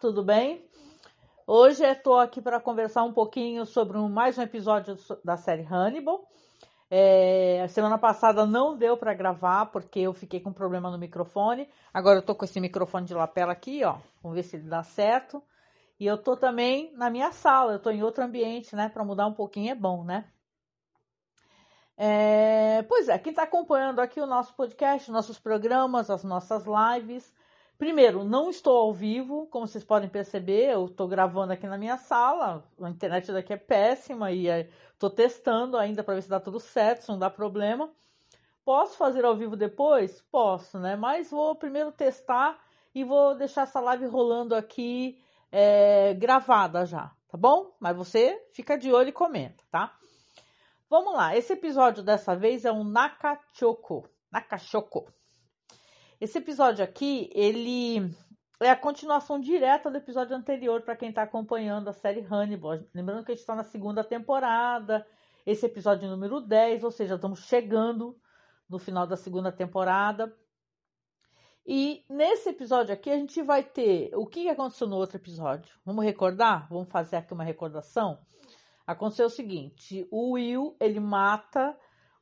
Tudo bem? Hoje estou aqui para conversar um pouquinho sobre um, mais um episódio da série Hannibal. É, a semana passada não deu para gravar porque eu fiquei com problema no microfone. Agora eu estou com esse microfone de lapela aqui, ó. Vamos ver se ele dá certo. E eu estou também na minha sala, eu estou em outro ambiente, né? Para mudar um pouquinho é bom, né? É, pois é, quem está acompanhando aqui o nosso podcast, nossos programas, as nossas lives, Primeiro, não estou ao vivo, como vocês podem perceber, eu estou gravando aqui na minha sala, a internet daqui é péssima e estou testando ainda para ver se dá tudo certo, se não dá problema. Posso fazer ao vivo depois? Posso, né? Mas vou primeiro testar e vou deixar essa live rolando aqui é, gravada já, tá bom? Mas você fica de olho e comenta, tá? Vamos lá, esse episódio dessa vez é um Nakachoko. Nakachoko. Esse episódio aqui, ele é a continuação direta do episódio anterior para quem está acompanhando a série Hannibal. Lembrando que a gente está na segunda temporada, esse episódio número 10, ou seja, estamos chegando no final da segunda temporada. E nesse episódio aqui a gente vai ter o que aconteceu no outro episódio. Vamos recordar? Vamos fazer aqui uma recordação? Aconteceu o seguinte: o Will ele mata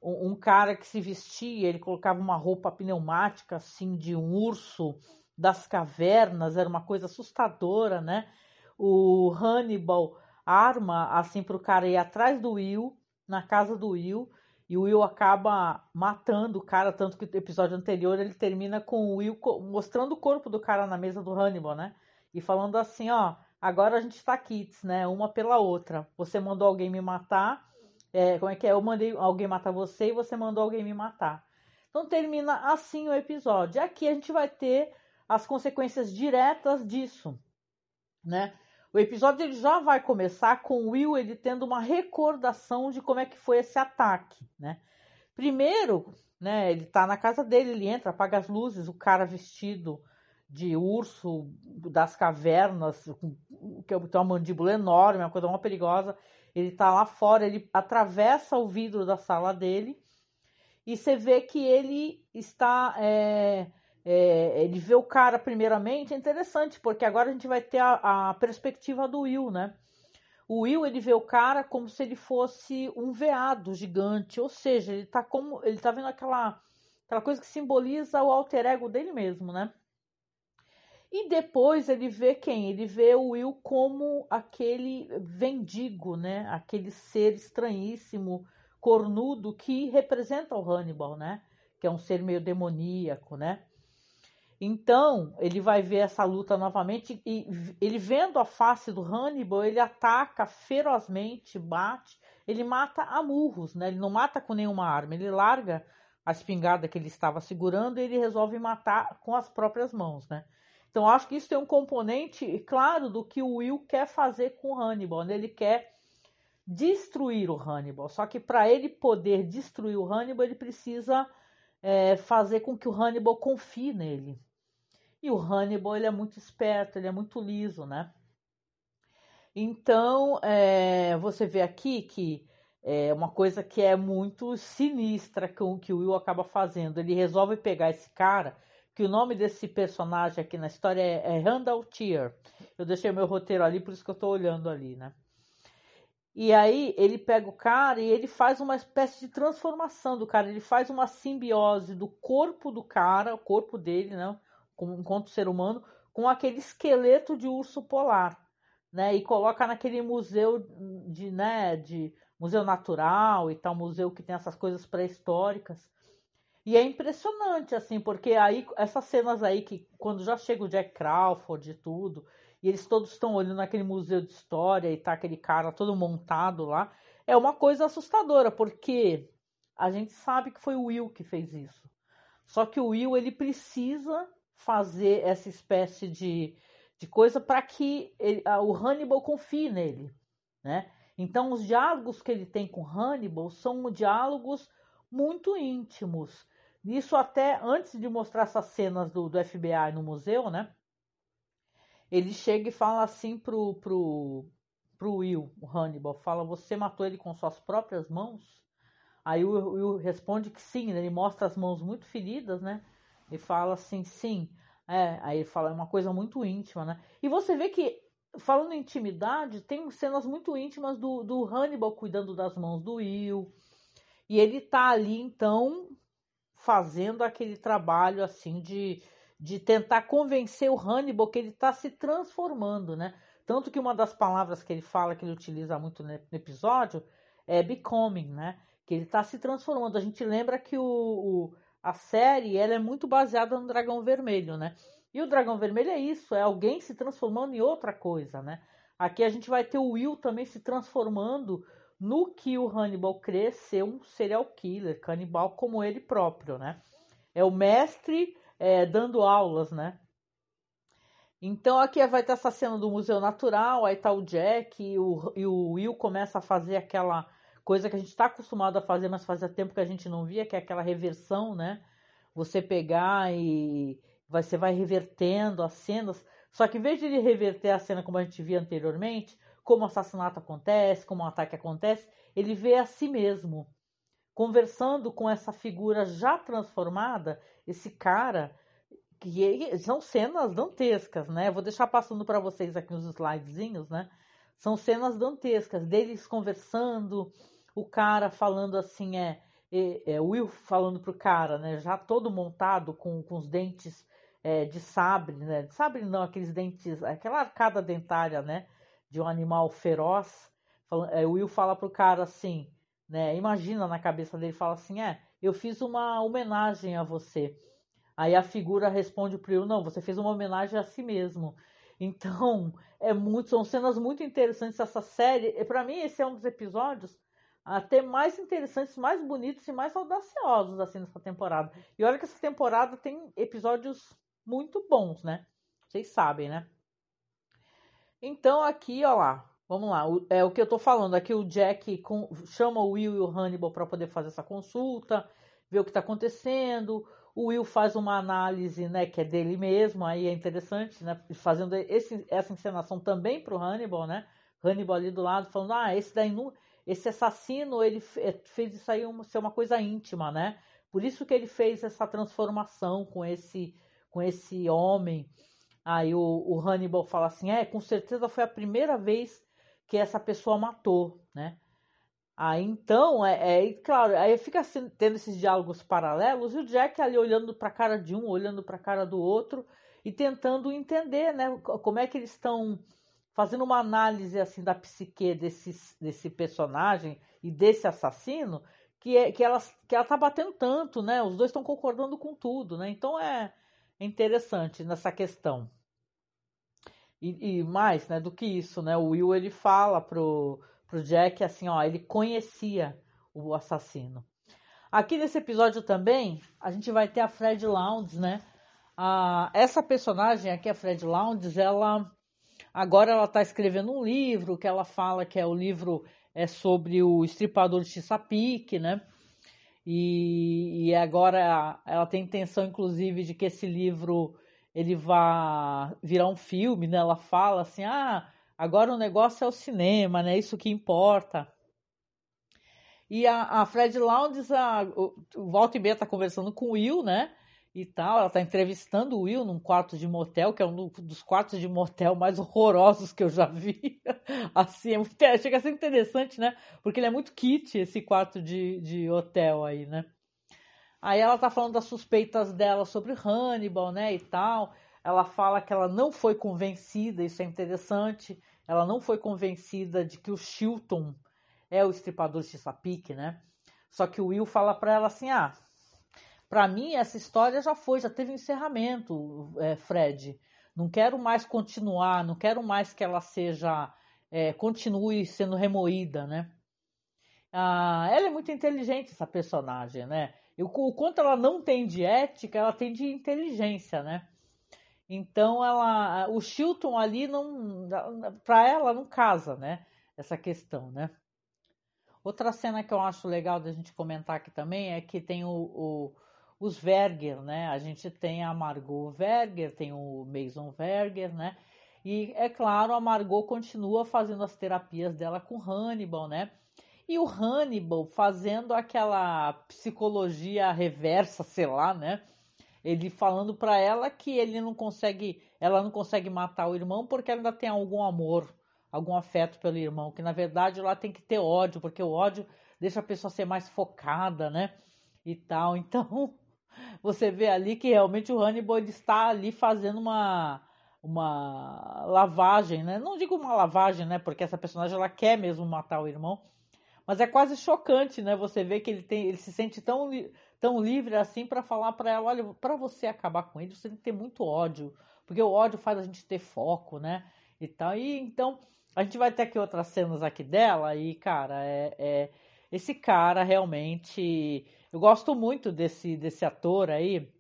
um, um cara que se vestia, ele colocava uma roupa pneumática assim de um urso das cavernas, era uma coisa assustadora, né? O Hannibal arma assim para o cara ir atrás do Will, na casa do Will, e o Will acaba matando o cara, tanto que o episódio anterior ele termina com o Will mostrando o corpo do cara na mesa do Hannibal, né? E falando assim, ó, agora a gente tá kits, né? Uma pela outra. Você mandou alguém me matar, é, como é que é? Eu mandei alguém matar você e você mandou alguém me matar. Então termina assim o episódio. Aqui a gente vai ter as consequências diretas disso, né? O episódio ele já vai começar com Will ele tendo uma recordação de como é que foi esse ataque, né? Primeiro, né, ele tá na casa dele, ele entra, apaga as luzes, o cara vestido de urso das cavernas, que tem uma mandíbula enorme, uma coisa muito perigosa. Ele tá lá fora, ele atravessa o vidro da sala dele e você vê que ele está. É, é, ele vê o cara primeiramente, é interessante, porque agora a gente vai ter a, a, perspectiva do Will, né? O Will ele vê o cara como se ele fosse um veado gigante, ou seja, ele tá como ele tá vendo aquela aquela coisa que simboliza o alter ego dele mesmo, né? E depois ele vê quem? Ele vê o Will como aquele vendigo, né? Aquele ser estranhíssimo, cornudo que representa o Hannibal, né? Que é um ser meio demoníaco, né? Então, ele vai ver essa luta novamente e ele vendo a face do Hannibal, ele ataca ferozmente, bate, ele mata a murros, né? Ele não mata com nenhuma arma, ele larga a espingarda que ele estava segurando e ele resolve matar com as próprias mãos, né? Então, acho que isso tem um componente claro do que o Will quer fazer com o Hannibal. Né? Ele quer destruir o Hannibal. Só que para ele poder destruir o Hannibal, ele precisa é, fazer com que o Hannibal confie nele. E o Hannibal ele é muito esperto, ele é muito liso, né? Então, é, você vê aqui que é uma coisa que é muito sinistra com que o Will acaba fazendo. Ele resolve pegar esse cara que o nome desse personagem aqui na história é, é Randall Tier. Eu deixei meu roteiro ali, por isso que eu estou olhando ali, né? E aí ele pega o cara e ele faz uma espécie de transformação do cara. Ele faz uma simbiose do corpo do cara, o corpo dele, né? Enquanto ser humano, com aquele esqueleto de urso polar, né? E coloca naquele museu de, né? De museu natural e tal, museu que tem essas coisas pré-históricas. E é impressionante, assim, porque aí essas cenas aí que quando já chega o Jack Crawford e tudo, e eles todos estão olhando naquele museu de história e tá aquele cara todo montado lá, é uma coisa assustadora, porque a gente sabe que foi o Will que fez isso. Só que o Will ele precisa fazer essa espécie de, de coisa para que ele, o Hannibal confie nele, né? Então os diálogos que ele tem com Hannibal são diálogos muito íntimos isso até antes de mostrar essas cenas do, do FBI no museu, né? Ele chega e fala assim pro, pro, pro Will, o Hannibal, fala, você matou ele com suas próprias mãos? Aí o Will responde que sim, né? ele mostra as mãos muito feridas, né? E fala assim, sim. É, aí ele fala, é uma coisa muito íntima, né? E você vê que, falando em intimidade, tem cenas muito íntimas do, do Hannibal cuidando das mãos do Will. E ele tá ali, então, fazendo aquele trabalho, assim, de, de tentar convencer o Hannibal que ele tá se transformando, né? Tanto que uma das palavras que ele fala, que ele utiliza muito no episódio, é becoming, né? Que ele está se transformando. A gente lembra que o, o, a série ela é muito baseada no Dragão Vermelho, né? E o Dragão Vermelho é isso, é alguém se transformando em outra coisa, né? Aqui a gente vai ter o Will também se transformando no que o Hannibal crê ser um serial killer, canibal como ele próprio, né? É o mestre é, dando aulas, né? Então aqui vai ter essa cena do Museu Natural, aí tá o Jack e o, e o Will começa a fazer aquela coisa que a gente está acostumado a fazer, mas fazia tempo que a gente não via, que é aquela reversão, né? Você pegar e você vai revertendo as cenas, só que em vez de ele reverter a cena como a gente via anteriormente, como o assassinato acontece, como o ataque acontece, ele vê a si mesmo, conversando com essa figura já transformada, esse cara que são cenas dantescas, né? Vou deixar passando para vocês aqui os slidezinhos, né? São cenas dantescas, deles conversando, o cara falando assim, é, é, é Will falando pro cara, né? Já todo montado com, com os dentes é, de sabre, né? De sabre não, aqueles dentes, aquela arcada dentária, né? De um animal feroz. É, o Will fala pro cara assim, né? Imagina na cabeça dele, fala assim, é, eu fiz uma homenagem a você. Aí a figura responde para ele: não, você fez uma homenagem a si mesmo. Então, é muito, são cenas muito interessantes essa série. E para mim esse é um dos episódios até mais interessantes, mais bonitos e mais audaciosos assim nessa temporada. E olha que essa temporada tem episódios muito bons, né? Vocês sabem, né? Então aqui, ó lá, vamos lá. É o que eu tô falando aqui. O Jack com, chama o Will e o Hannibal para poder fazer essa consulta, ver o que está acontecendo. O Will faz uma análise, né, que é dele mesmo, aí é interessante, né, fazendo esse, essa encenação também para o Hannibal, né, Hannibal ali do lado falando, ah, esse daí esse assassino ele é, fez isso aí uma, ser uma coisa íntima, né, por isso que ele fez essa transformação com esse, com esse homem. Aí o, o Hannibal fala assim, é, com certeza foi a primeira vez que essa pessoa matou, né? Aí então, é, é claro, aí fica assim, tendo esses diálogos paralelos e o Jack ali olhando para a cara de um, olhando para a cara do outro e tentando entender, né, como é que eles estão fazendo uma análise assim da psique desse, desse personagem e desse assassino que é que ela que ela tá batendo tanto, né? Os dois estão concordando com tudo, né? Então é, é interessante nessa questão. E, e, mais, né, do que isso, né? O Will ele fala pro pro Jack, assim, ó, ele conhecia o assassino. Aqui nesse episódio também, a gente vai ter a Fred Lounds, né? A, essa personagem aqui, a Fred Lounds, ela agora ela está escrevendo um livro que ela fala que é o livro é sobre o estripador de Chesapeake, né? E, e agora ela tem intenção, inclusive, de que esse livro ele vá virar um filme, né? Ela fala assim, ah, Agora o negócio é o cinema, né? Isso que importa. E a, a Fred Lounges, a, o, o Walter B tá conversando com o Will, né? E tal, ela tá entrevistando o Will num quarto de motel, que é um dos quartos de motel mais horrorosos que eu já vi. assim, é, chega a ser interessante, né? Porque ele é muito kit, esse quarto de, de hotel aí, né? Aí ela tá falando das suspeitas dela sobre Hannibal, né, e tal. Ela fala que ela não foi convencida, isso é interessante, ela não foi convencida de que o Chilton é o estripador de Chesapeake, né? Só que o Will fala para ela assim: ah, para mim essa história já foi, já teve encerramento, é, Fred. Não quero mais continuar, não quero mais que ela seja, é, continue sendo remoída, né? Ah, ela é muito inteligente, essa personagem, né? O, o quanto ela não tem de ética, ela tem de inteligência, né? Então ela, o Chilton ali não, para ela não casa, né? Essa questão, né? Outra cena que eu acho legal da gente comentar aqui também é que tem o, o, os Verger, né? A gente tem a Margot Verger, tem o Mason Verger, né? E é claro, a Margot continua fazendo as terapias dela com Hannibal, né? E o Hannibal fazendo aquela psicologia reversa, sei lá, né? Ele falando para ela que ele não consegue, ela não consegue matar o irmão porque ela ainda tem algum amor, algum afeto pelo irmão, que na verdade ela tem que ter ódio, porque o ódio deixa a pessoa ser mais focada, né? E tal. Então, você vê ali que realmente o Hannibal está ali fazendo uma uma lavagem, né? Não digo uma lavagem, né? Porque essa personagem ela quer mesmo matar o irmão, mas é quase chocante, né? Você vê que ele tem, ele se sente tão tão livre assim para falar para ela, olha, para você acabar com ele, você tem que ter muito ódio, porque o ódio faz a gente ter foco, né? E tal. E então a gente vai ter aqui outras cenas aqui dela e cara, é, é esse cara realmente, eu gosto muito desse desse ator aí.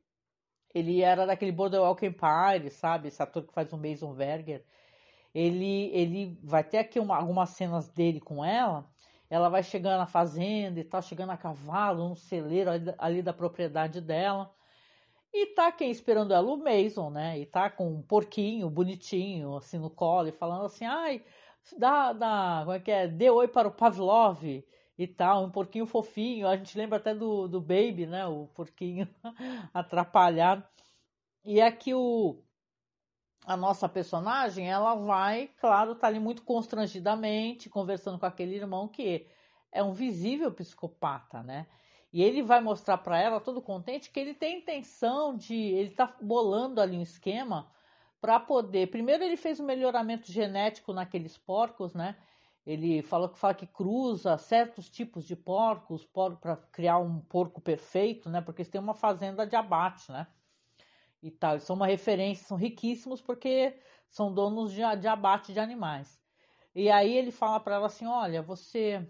Ele era daquele Boardwalk Empire, sabe? Esse ator que faz o Mason Verger. Ele, ele vai ter aqui uma, algumas cenas dele com ela. Ela vai chegando na fazenda e tal, chegando a cavalo, num celeiro ali, ali da propriedade dela. E tá quem esperando ela? O Mason, né? E tá com um porquinho bonitinho, assim, no colo, e falando assim, ai, dá, dá, como é que é? Dê oi para o Pavlov e tal, um porquinho fofinho. A gente lembra até do, do Baby, né? O porquinho atrapalhado. E aqui o a nossa personagem, ela vai, claro, tá ali muito constrangidamente conversando com aquele irmão que é um visível psicopata, né? E ele vai mostrar para ela, todo contente, que ele tem intenção de, ele tá bolando ali um esquema para poder. Primeiro ele fez um melhoramento genético naqueles porcos, né? Ele falou que fala que cruza certos tipos de porcos para criar um porco perfeito, né? Porque eles têm uma fazenda de abate, né? E tal. Eles são uma referência, são riquíssimos porque são donos de, de abate de animais. E aí ele fala para ela assim: olha, você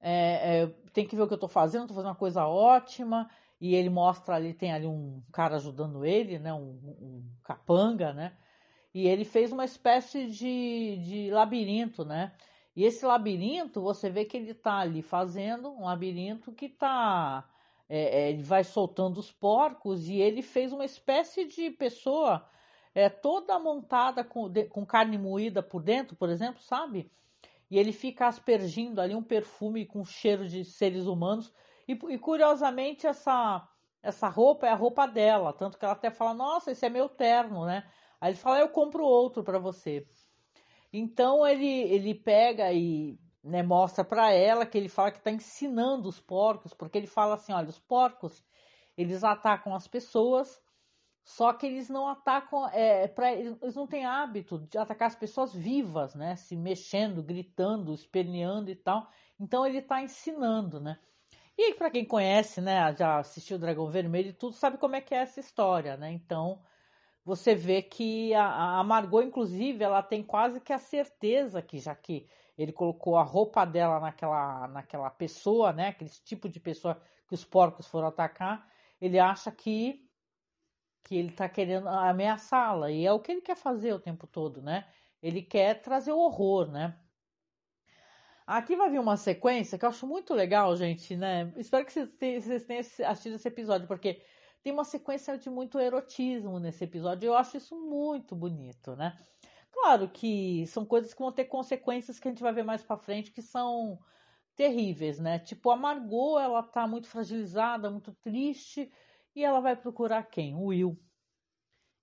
é, é, tem que ver o que eu estou fazendo, estou fazendo uma coisa ótima. E ele mostra ali, tem ali um cara ajudando ele, né? Um, um capanga, né? e ele fez uma espécie de, de labirinto, né? E esse labirinto, você vê que ele está ali fazendo um labirinto que está. É, é, ele vai soltando os porcos e ele fez uma espécie de pessoa é, toda montada com, de, com carne moída por dentro, por exemplo, sabe? E ele fica aspergindo ali um perfume com cheiro de seres humanos. E, e curiosamente, essa, essa roupa é a roupa dela. Tanto que ela até fala: Nossa, esse é meu terno, né? Aí ele fala, eu compro outro para você. Então ele, ele pega e né, mostra para ela que ele fala que está ensinando os porcos, porque ele fala assim, olha, os porcos eles atacam as pessoas, só que eles não atacam, é, pra, eles não têm hábito de atacar as pessoas vivas, né, se mexendo, gritando, esperneando e tal. Então ele está ensinando, né. E para quem conhece, né, já assistiu Dragão Vermelho e tudo, sabe como é que é essa história, né? Então você vê que a, a Margot, inclusive, ela tem quase que a certeza que, já que ele colocou a roupa dela naquela, naquela pessoa, né? Aquele tipo de pessoa que os porcos foram atacar, ele acha que que ele está querendo ameaçá-la e é o que ele quer fazer o tempo todo, né? Ele quer trazer o horror, né? Aqui vai vir uma sequência que eu acho muito legal, gente, né? Espero que vocês tenham assistido esse episódio, porque tem uma sequência de muito erotismo nesse episódio. Eu acho isso muito bonito, né? Claro que são coisas que vão ter consequências que a gente vai ver mais para frente que são terríveis, né? Tipo, a Margot, ela tá muito fragilizada, muito triste, e ela vai procurar quem? O Will.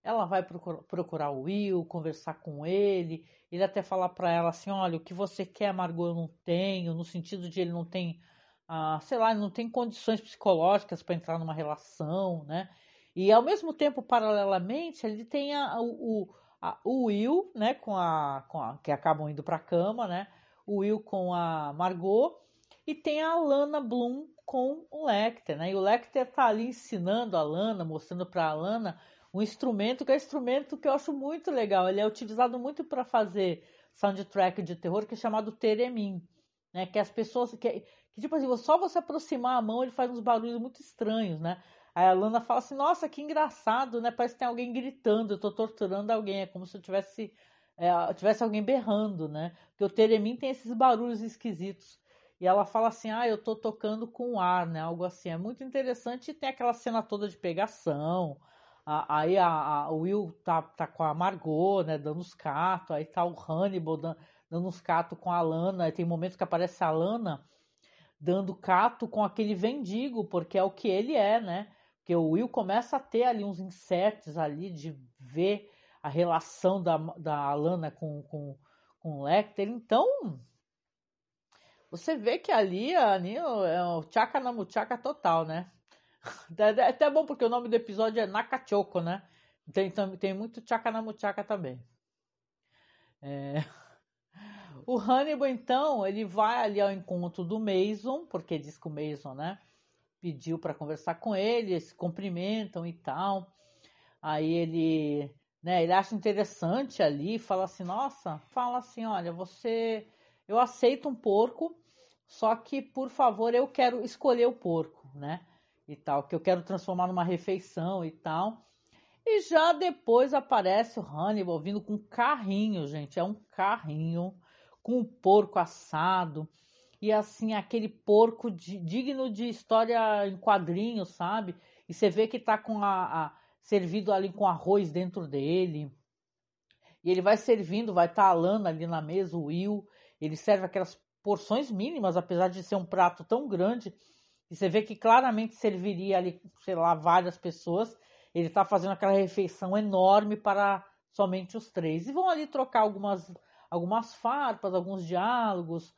Ela vai procurar o Will, conversar com ele, ele até falar para ela assim, olha, o que você quer, Margot, eu não tenho, no sentido de ele não tem ah, sei lá, não tem condições psicológicas para entrar numa relação, né? E ao mesmo tempo, paralelamente, ele tem a, o, a, o Will, né, com a, com a que acabam indo para a cama, né? O Will com a Margot e tem a Lana Bloom com o Lecter, né? E o Lecter tá ali ensinando a Lana, mostrando para a Lana um instrumento que é um instrumento que eu acho muito legal. Ele é utilizado muito para fazer soundtrack de terror, que é chamado Teremin, né? Que as pessoas que que tipo assim, só você aproximar a mão, ele faz uns barulhos muito estranhos, né? Aí a Lana fala assim, nossa, que engraçado, né? Parece que tem alguém gritando, eu tô torturando alguém, é como se eu tivesse, é, tivesse alguém berrando, né? Porque o Teremin tem esses barulhos esquisitos. E ela fala assim, ah, eu tô tocando com ar, né? Algo assim. É muito interessante e tem aquela cena toda de pegação. Aí a, a, Will tá, tá com a Margot, né? Dando os catos. Aí tá o Hannibal dando, dando os catos com a Lana. Aí tem momentos que aparece a Lana dando cato com aquele vendigo, porque é o que ele é, né? Porque o Will começa a ter ali uns inserts ali de ver a relação da, da Alana com, com, com o Lecter. Então, você vê que ali, ali é o tchaka na muchaca total, né? É até bom porque o nome do episódio é Nakachoko, né? Tem, tem muito tchaka na muchaca também. É... O Hannibal, então, ele vai ali ao encontro do Mason, porque diz que o Mason, né, pediu para conversar com ele, eles se cumprimentam e tal. Aí ele, né, ele acha interessante ali, fala assim, nossa, fala assim, olha, você, eu aceito um porco, só que, por favor, eu quero escolher o porco, né, e tal, que eu quero transformar numa refeição e tal. E já depois aparece o Hannibal vindo com um carrinho, gente, é um carrinho com o porco assado e assim aquele porco de, digno de história em quadrinhos, sabe? E você vê que tá com a, a, servido ali com arroz dentro dele. E ele vai servindo, vai estar tá a Lana ali na mesa, o Will. Ele serve aquelas porções mínimas, apesar de ser um prato tão grande. E você vê que claramente serviria ali, sei lá, várias pessoas. Ele está fazendo aquela refeição enorme para somente os três. E vão ali trocar algumas algumas farpas, alguns diálogos.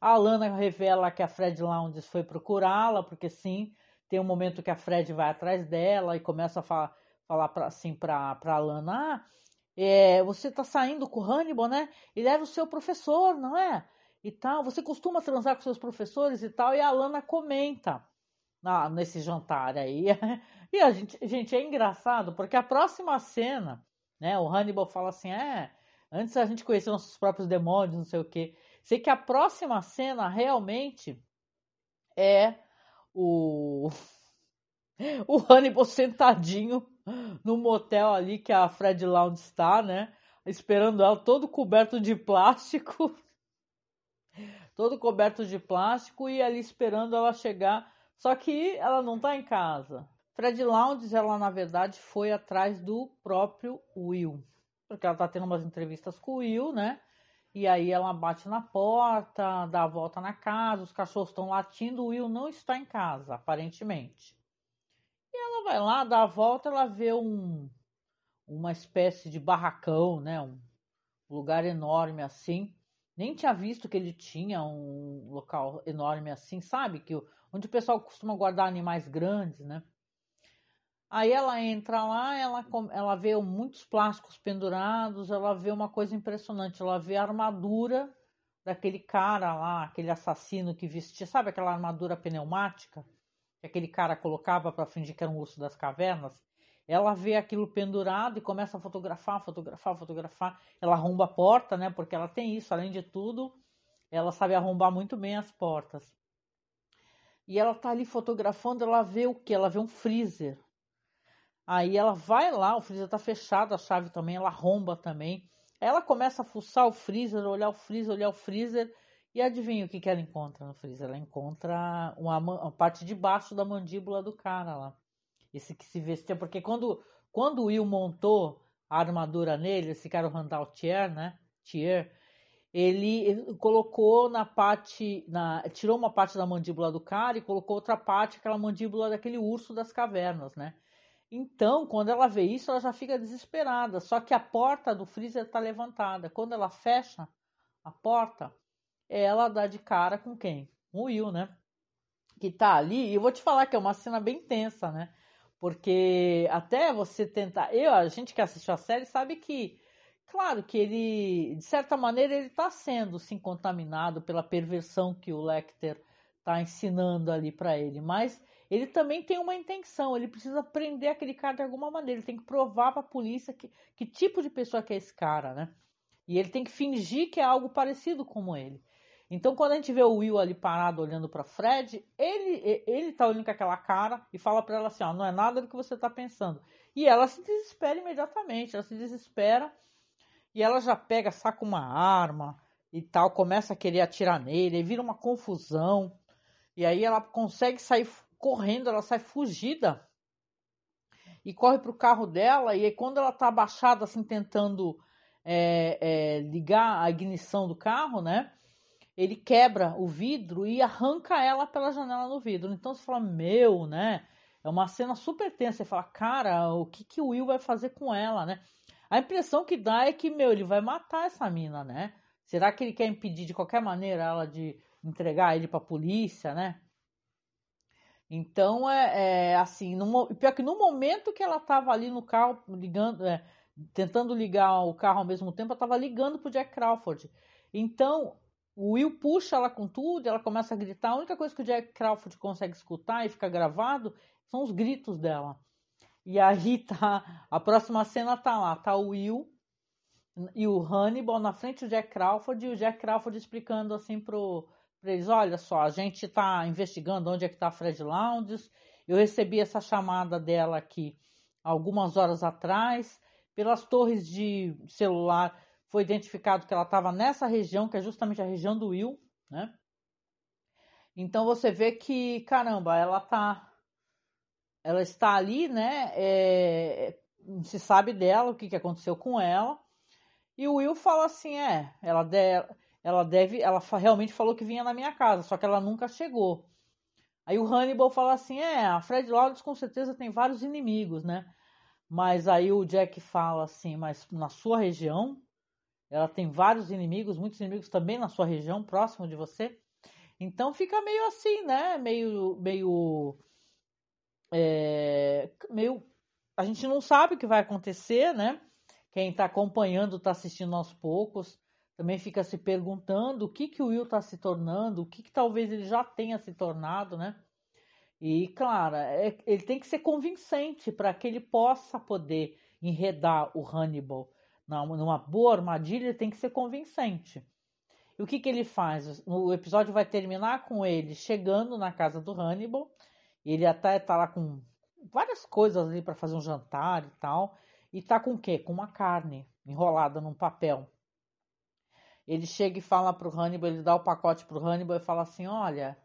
A Alana revela que a Fred Lounge foi procurá-la, porque sim, tem um momento que a Fred vai atrás dela e começa a falar, falar pra, assim para a Alana: ah, é, você está saindo com o Hannibal, né? Ele era o seu professor, não é? E tal, você costuma transar com seus professores e tal, e a Alana comenta ah, nesse jantar aí. e a gente, gente, é engraçado, porque a próxima cena, né? O Hannibal fala assim: é, Antes a gente conhecia nossos próprios demônios, não sei o quê. Sei que a próxima cena realmente é o o Hannibal sentadinho no motel ali que a Fred Lounge está, né? Esperando ela todo coberto de plástico. todo coberto de plástico e ali esperando ela chegar. Só que ela não está em casa. Fred Lounge, ela na verdade foi atrás do próprio Will porque ela tá tendo umas entrevistas com o Will, né? E aí ela bate na porta, dá a volta na casa, os cachorros estão latindo, o Will não está em casa, aparentemente. E ela vai lá, dá a volta, ela vê um uma espécie de barracão, né? Um lugar enorme assim. Nem tinha visto que ele tinha um local enorme assim, sabe? Que onde o pessoal costuma guardar animais grandes, né? Aí ela entra lá, ela, ela vê muitos plásticos pendurados, ela vê uma coisa impressionante, ela vê a armadura daquele cara lá, aquele assassino que vestia, sabe aquela armadura pneumática que aquele cara colocava para fingir que era um urso das cavernas? Ela vê aquilo pendurado e começa a fotografar, fotografar, fotografar. Ela arromba a porta, né? Porque ela tem isso, além de tudo, ela sabe arrombar muito bem as portas. E ela tá ali fotografando, ela vê o que? Ela vê um freezer Aí ela vai lá, o freezer tá fechado, a chave também, ela romba também. Ela começa a fuçar o freezer, olhar o freezer, olhar o freezer. E adivinha o que, que ela encontra no freezer? Ela encontra uma, uma parte de baixo da mandíbula do cara lá. Esse que se vestia. Porque quando, quando o Will montou a armadura nele, esse cara, o Randall Tier, né? Tier, ele, ele colocou na parte. Na, tirou uma parte da mandíbula do cara e colocou outra parte, aquela mandíbula daquele urso das cavernas, né? Então, quando ela vê isso, ela já fica desesperada. Só que a porta do freezer está levantada. Quando ela fecha a porta, ela dá de cara com quem? O Will, né? Que tá ali. E eu vou te falar que é uma cena bem tensa, né? Porque até você tentar. Eu, a gente que assistiu a série sabe que, claro, que ele, de certa maneira, ele está sendo sim contaminado pela perversão que o Lecter está ensinando ali para ele. Mas ele também tem uma intenção, ele precisa prender aquele cara de alguma maneira, ele tem que provar para a polícia que, que tipo de pessoa que é esse cara, né? E ele tem que fingir que é algo parecido como ele. Então, quando a gente vê o Will ali parado olhando para Fred, ele ele tá olhando com aquela cara e fala para ela assim, ó, não é nada do que você tá pensando. E ela se desespera imediatamente, ela se desespera e ela já pega, saca uma arma e tal, começa a querer atirar nele, e vira uma confusão. E aí ela consegue sair correndo, ela sai fugida e corre para o carro dela. E aí, quando ela está abaixada, assim, tentando é, é, ligar a ignição do carro, né? Ele quebra o vidro e arranca ela pela janela no vidro. Então você fala, meu, né? é uma cena super tensa. Você fala, cara, o que, que o Will vai fazer com ela, né? A impressão que dá é que, meu, ele vai matar essa mina, né? Será que ele quer impedir de qualquer maneira ela de entregar ele pra polícia, né? Então é, é assim, no, pior que no momento que ela tava ali no carro ligando, é, tentando ligar o carro ao mesmo tempo, ela tava ligando pro Jack Crawford. Então o Will puxa ela com tudo, ela começa a gritar. A única coisa que o Jack Crawford consegue escutar e fica gravado são os gritos dela. E aí tá. A próxima cena tá lá, tá o Will e o Hannibal na frente do Jack Crawford e o Jack Crawford explicando assim pro, pra eles, olha só, a gente tá investigando onde é que tá a Fred Lounges. Eu recebi essa chamada dela aqui algumas horas atrás. Pelas torres de celular foi identificado que ela estava nessa região, que é justamente a região do Will, né? Então você vê que, caramba, ela tá. Ela está ali, né? É, se sabe dela, o que, que aconteceu com ela. E o Will fala assim: é, ela, ela deve. Ela realmente falou que vinha na minha casa, só que ela nunca chegou. Aí o Hannibal fala assim: é, a Fred Lawrence com certeza tem vários inimigos, né? Mas aí o Jack fala assim: mas na sua região ela tem vários inimigos, muitos inimigos também na sua região, próximo de você. Então fica meio assim, né? Meio, meio, é, meio. A gente não sabe o que vai acontecer, né? Quem está acompanhando, está assistindo aos poucos, também fica se perguntando o que que o Will está se tornando, o que, que talvez ele já tenha se tornado, né? E claro, é, ele tem que ser convincente para que ele possa poder enredar o Hannibal numa boa armadilha, tem que ser convincente. E o que, que ele faz? O episódio vai terminar com ele chegando na casa do Hannibal. Ele até está lá com várias coisas ali para fazer um jantar e tal. E tá com o quê? Com uma carne enrolada num papel. Ele chega e fala pro Hannibal, ele dá o pacote pro Hannibal e fala assim: Olha,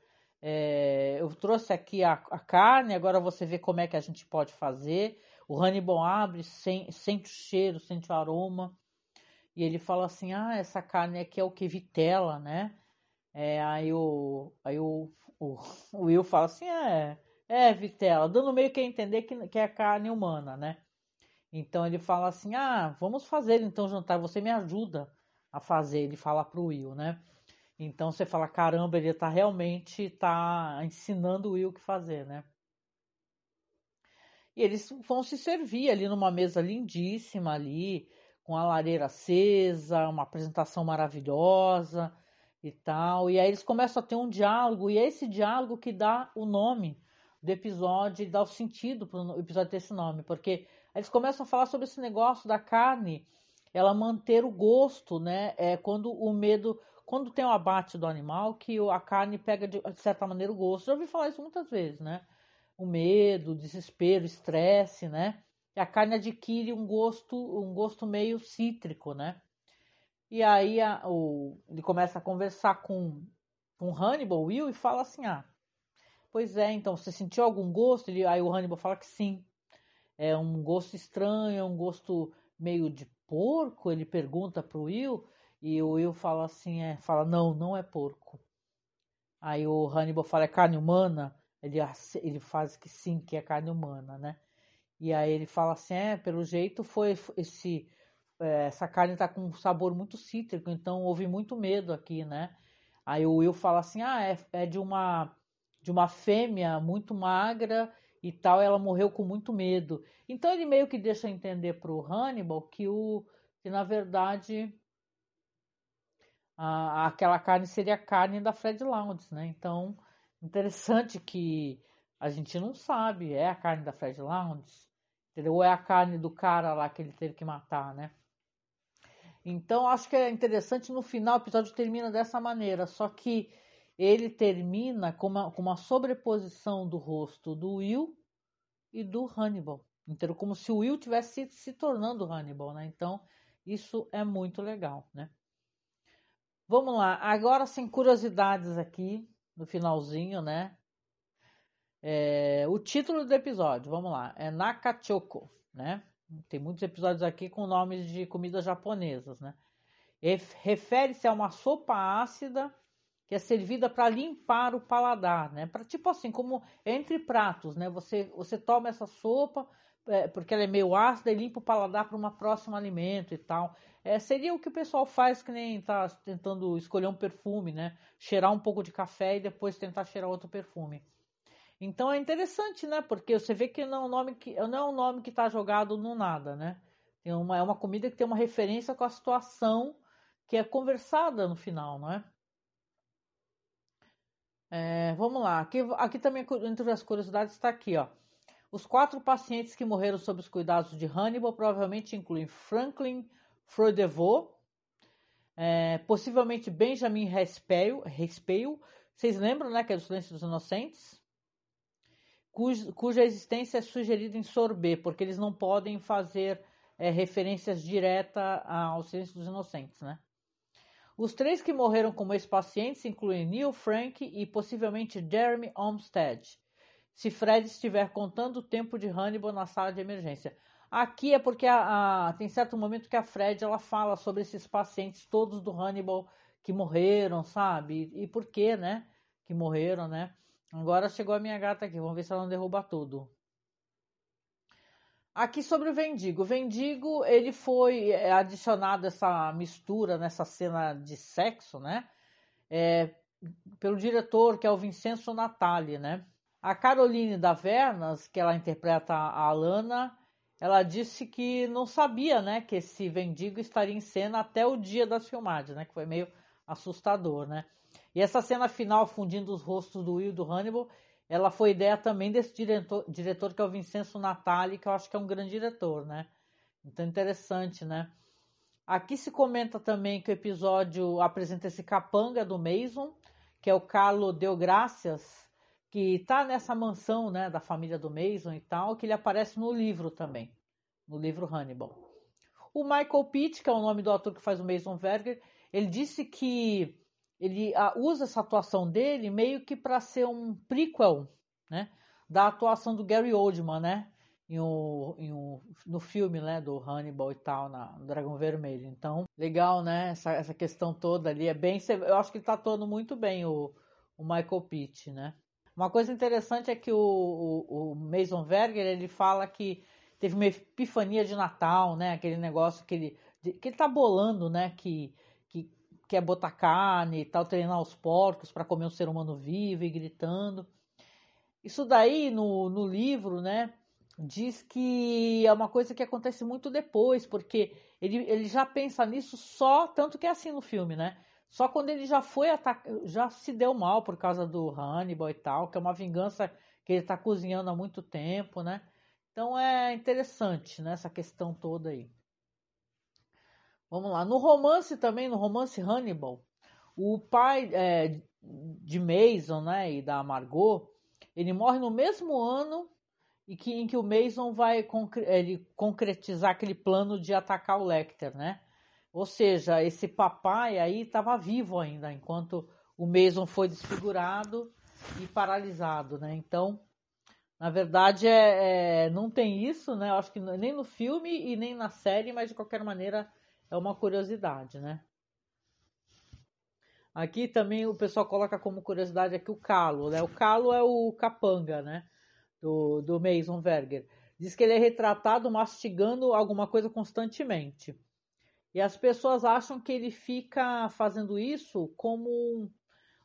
é, eu trouxe aqui a, a, carne, agora você vê como é que a gente pode fazer. O Hannibal abre, sente o cheiro, sente o aroma. E ele fala assim: Ah, essa carne aqui é o que? Vitela, né? É, aí o, aí o, o, o, Will fala assim: É, é vitela, dando meio que a entender que, que é carne humana, né? Então ele fala assim: Ah, vamos fazer então jantar, você me ajuda a fazer. Ele fala pro Will, né? Então você fala: Caramba, ele tá realmente tá ensinando o Will o que fazer, né? E eles vão se servir ali numa mesa lindíssima ali, com a lareira acesa, uma apresentação maravilhosa e tal. E aí eles começam a ter um diálogo, e é esse diálogo que dá o nome do episódio, dá o sentido para o episódio ter esse nome, porque eles começam a falar sobre esse negócio da carne, ela manter o gosto, né? É quando o medo, quando tem o abate do animal, que a carne pega de certa maneira o gosto. Já ouvi falar isso muitas vezes, né? o medo, o desespero, o estresse, né? E a carne adquire um gosto, um gosto meio cítrico, né? E aí a, o, ele começa a conversar com, com Hannibal, Will, e fala assim: Ah, pois é, então você sentiu algum gosto? Ele, aí o Hannibal fala que sim. É um gosto estranho, é um gosto meio de porco. Ele pergunta pro Will, e o Will fala assim: é, fala, não, não é porco. Aí o Hannibal fala: é carne humana. Ele, ele faz que sim, que é carne humana, né? E aí ele fala assim, é, pelo jeito foi esse é, essa carne tá com um sabor muito cítrico, então houve muito medo aqui, né? Aí o Will fala assim, ah, é, é de uma de uma fêmea muito magra e tal, ela morreu com muito medo. Então ele meio que deixa entender pro Hannibal que o que na verdade a, aquela carne seria a carne da Fred Lounge, né? Então Interessante que a gente não sabe, é a carne da Fred Lounge, entendeu? Ou é a carne do cara lá que ele teve que matar, né? Então acho que é interessante no final o episódio termina dessa maneira, só que ele termina com uma, com uma sobreposição do rosto do Will e do Hannibal, entendeu? Como se o Will tivesse se, se tornando Hannibal, né? Então isso é muito legal, né? Vamos lá, agora sem curiosidades aqui, no finalzinho, né? É, o título do episódio, vamos lá, é Nakachoko, né? Tem muitos episódios aqui com nomes de comidas japonesas, né? Refere-se a uma sopa ácida que é servida para limpar o paladar, né? Para tipo assim, como entre pratos, né? Você você toma essa sopa é, porque ela é meio ácida e limpa o paladar para um próximo alimento e tal. É, seria o que o pessoal faz que nem tá tentando escolher um perfume, né? Cheirar um pouco de café e depois tentar cheirar outro perfume. Então é interessante, né? Porque você vê que não é um nome que não é um nome que está jogado no nada, né? Tem uma, é uma comida que tem uma referência com a situação que é conversada no final, não é? É vamos lá. Aqui, aqui também entre as curiosidades está aqui, ó. Os quatro pacientes que morreram sob os cuidados de Hannibal provavelmente incluem Franklin Froidevaux, é, possivelmente Benjamin Respeil. Vocês lembram, né, que é do Silêncio dos Inocentes? Cuja, cuja existência é sugerida em sorbet, porque eles não podem fazer é, referências diretas ao Silêncio dos Inocentes, né? Os três que morreram como ex-pacientes incluem Neil Frank e possivelmente Jeremy Olmsted, se Fred estiver contando o tempo de Hannibal na sala de emergência. Aqui é porque a, a, tem certo momento que a Fred ela fala sobre esses pacientes todos do Hannibal que morreram, sabe? E, e por que, né? Que morreram, né? Agora chegou a minha gata aqui, vamos ver se ela não derruba tudo. Aqui sobre o Vendigo. O Vendigo, ele foi é, adicionado essa mistura nessa cena de sexo, né? É, pelo diretor, que é o Vincenzo Natali, né? A Caroline da Vernas, que ela interpreta a Alana, ela disse que não sabia, né, que esse Vendigo estaria em cena até o dia das filmagens, né? Que foi meio assustador, né? E essa cena final, fundindo os rostos do Will e do Hannibal, ela foi ideia também desse diretor, diretor que é o Vincenzo Natali, que eu acho que é um grande diretor, né? Então interessante, né? Aqui se comenta também que o episódio apresenta esse capanga do Mason, que é o Carlo Deu Gracias, que está nessa mansão, né, da família do Mason e tal, que ele aparece no livro também, no livro Hannibal. O Michael Pitt, que é o nome do ator que faz o Mason Verger, ele disse que ele uh, usa essa atuação dele meio que para ser um prequel, né, da atuação do Gary Oldman, né, em em no filme, né, do Hannibal e tal, na Dragão Vermelho. Então, legal, né, essa, essa questão toda ali é bem, eu acho que ele tá atuando muito bem o, o Michael Pitt, né. Uma coisa interessante é que o, o, o Mason Verger, ele fala que teve uma epifania de Natal, né, aquele negócio que ele, que ele tá bolando, né, que quer botar carne e tal, treinar os porcos para comer um ser humano vivo e gritando. Isso daí no, no livro, né, diz que é uma coisa que acontece muito depois, porque ele, ele já pensa nisso só, tanto que é assim no filme, né? Só quando ele já foi atacado, já se deu mal por causa do Hannibal e tal, que é uma vingança que ele está cozinhando há muito tempo, né? Então é interessante, né, essa questão toda aí. Vamos lá. No romance também, no romance Hannibal, o pai é, de Mason né, e da Margot, ele morre no mesmo ano e que, em que o Mason vai concre ele concretizar aquele plano de atacar o Lecter, né? Ou seja, esse papai aí estava vivo ainda, enquanto o Mason foi desfigurado e paralisado, né? Então, na verdade, é, é, não tem isso, né? Eu acho que nem no filme e nem na série, mas de qualquer maneira é uma curiosidade, né? Aqui também o pessoal coloca como curiosidade aqui o calo, né? O calo é o capanga, né? Do, do Mason Verger. Diz que ele é retratado mastigando alguma coisa constantemente. E as pessoas acham que ele fica fazendo isso como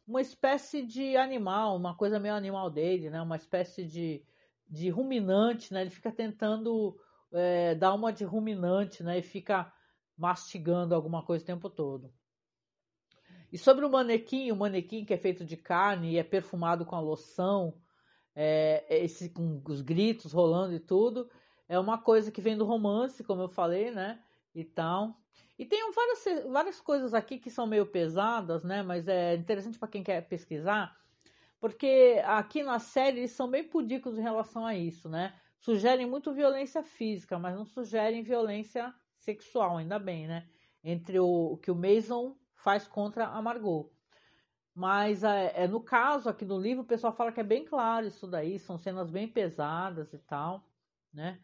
uma espécie de animal, uma coisa meio animal dele, né? Uma espécie de, de ruminante, né? Ele fica tentando é, dar uma de ruminante, né? E fica mastigando alguma coisa o tempo todo. E sobre o manequim, o manequim que é feito de carne e é perfumado com a loção, é, esse, com os gritos rolando e tudo, é uma coisa que vem do romance, como eu falei, né? E tal. E tem várias, várias coisas aqui que são meio pesadas, né? Mas é interessante para quem quer pesquisar, porque aqui na série eles são bem pudicos em relação a isso, né? Sugerem muito violência física, mas não sugerem violência sexual, ainda bem, né? Entre o, o que o Mason faz contra a Margot. Mas é, é, no caso aqui no livro, o pessoal fala que é bem claro isso daí, são cenas bem pesadas e tal, né?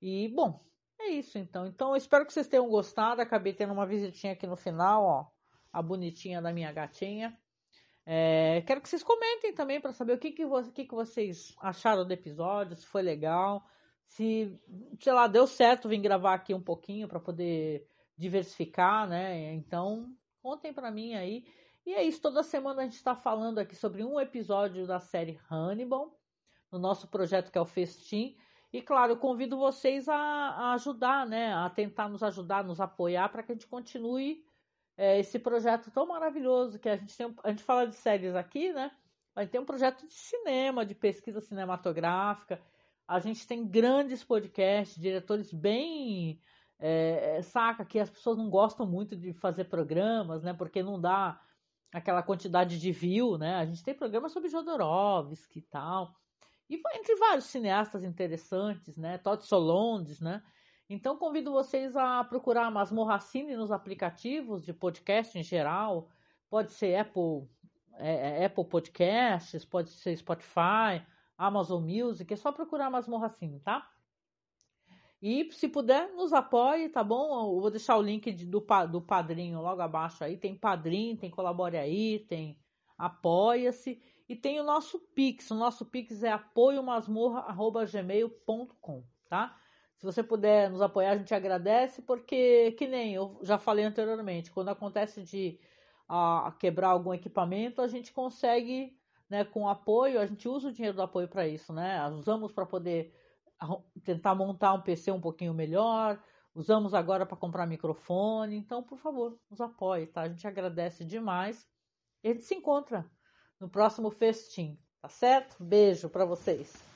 E bom, é isso então. Então eu espero que vocês tenham gostado. Acabei tendo uma visitinha aqui no final, ó, a bonitinha da minha gatinha. É, quero que vocês comentem também para saber o que, que, que, que vocês acharam do episódio, se foi legal, se, sei lá, deu certo vir gravar aqui um pouquinho para poder diversificar, né? Então, contem para mim aí. E é isso, toda semana a gente está falando aqui sobre um episódio da série Hannibal, no nosso projeto que é o Festim. E claro, eu convido vocês a, a ajudar, né? A tentar nos ajudar, nos apoiar para que a gente continue é, esse projeto tão maravilhoso que a gente tem. A gente fala de séries aqui, né? Gente tem um projeto de cinema, de pesquisa cinematográfica. A gente tem grandes podcasts, diretores bem. É, saca que as pessoas não gostam muito de fazer programas, né? Porque não dá aquela quantidade de view, né? A gente tem programas sobre Jodorowsky e tal. E entre vários cineastas interessantes, né? Todd Solondes, né? Então convido vocês a procurar a Masmorra Cine nos aplicativos de podcast em geral. Pode ser Apple, é, é Apple Podcasts, pode ser Spotify, Amazon Music. É só procurar Masmorra Cine, tá? E se puder, nos apoie, tá bom? Eu vou deixar o link de, do, do padrinho logo abaixo aí. Tem padrinho, tem colabore aí, tem apoia-se. E tem o nosso Pix. O nosso Pix é apoiomasmorra.gmail.com, tá? Se você puder nos apoiar, a gente agradece, porque, que nem eu já falei anteriormente, quando acontece de a, quebrar algum equipamento, a gente consegue, né, com apoio, a gente usa o dinheiro do apoio para isso, né? Usamos para poder tentar montar um PC um pouquinho melhor, usamos agora para comprar microfone. Então, por favor, nos apoie, tá? A gente agradece demais. E a gente se encontra no próximo festim, tá certo? Beijo para vocês.